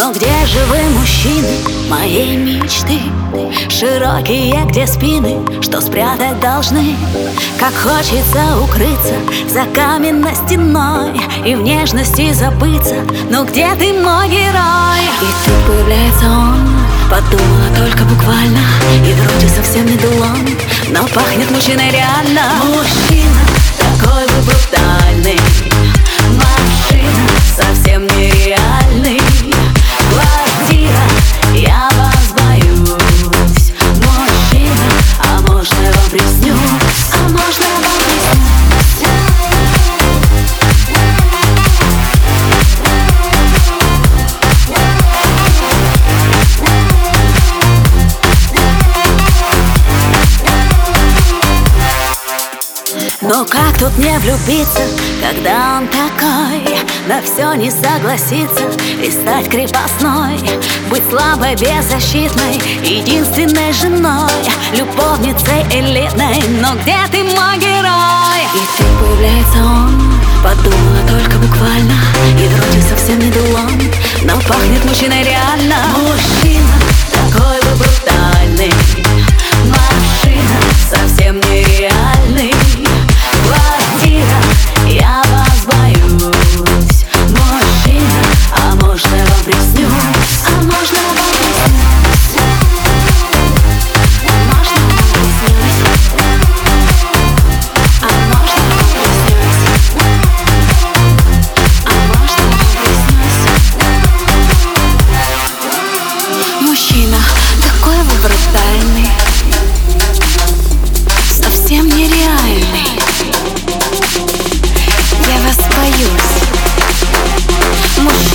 Но где же вы, мужчины, моей мечты? Широкие, где спины, что спрятать должны Как хочется укрыться за каменной стеной И в нежности забыться, но где ты, мой герой? И тут появляется он, подумала только буквально И вроде совсем не дулон, но пахнет мужчиной Но как тут не влюбиться, когда он такой? На все не согласиться и стать крепостной. Быть слабой, беззащитной, единственной женой Любовницей элитной, но где ты, мой герой? И тут появляется он, подумала только буквально. И вроде совсем не дулон, но пахнет мужчиной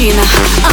причина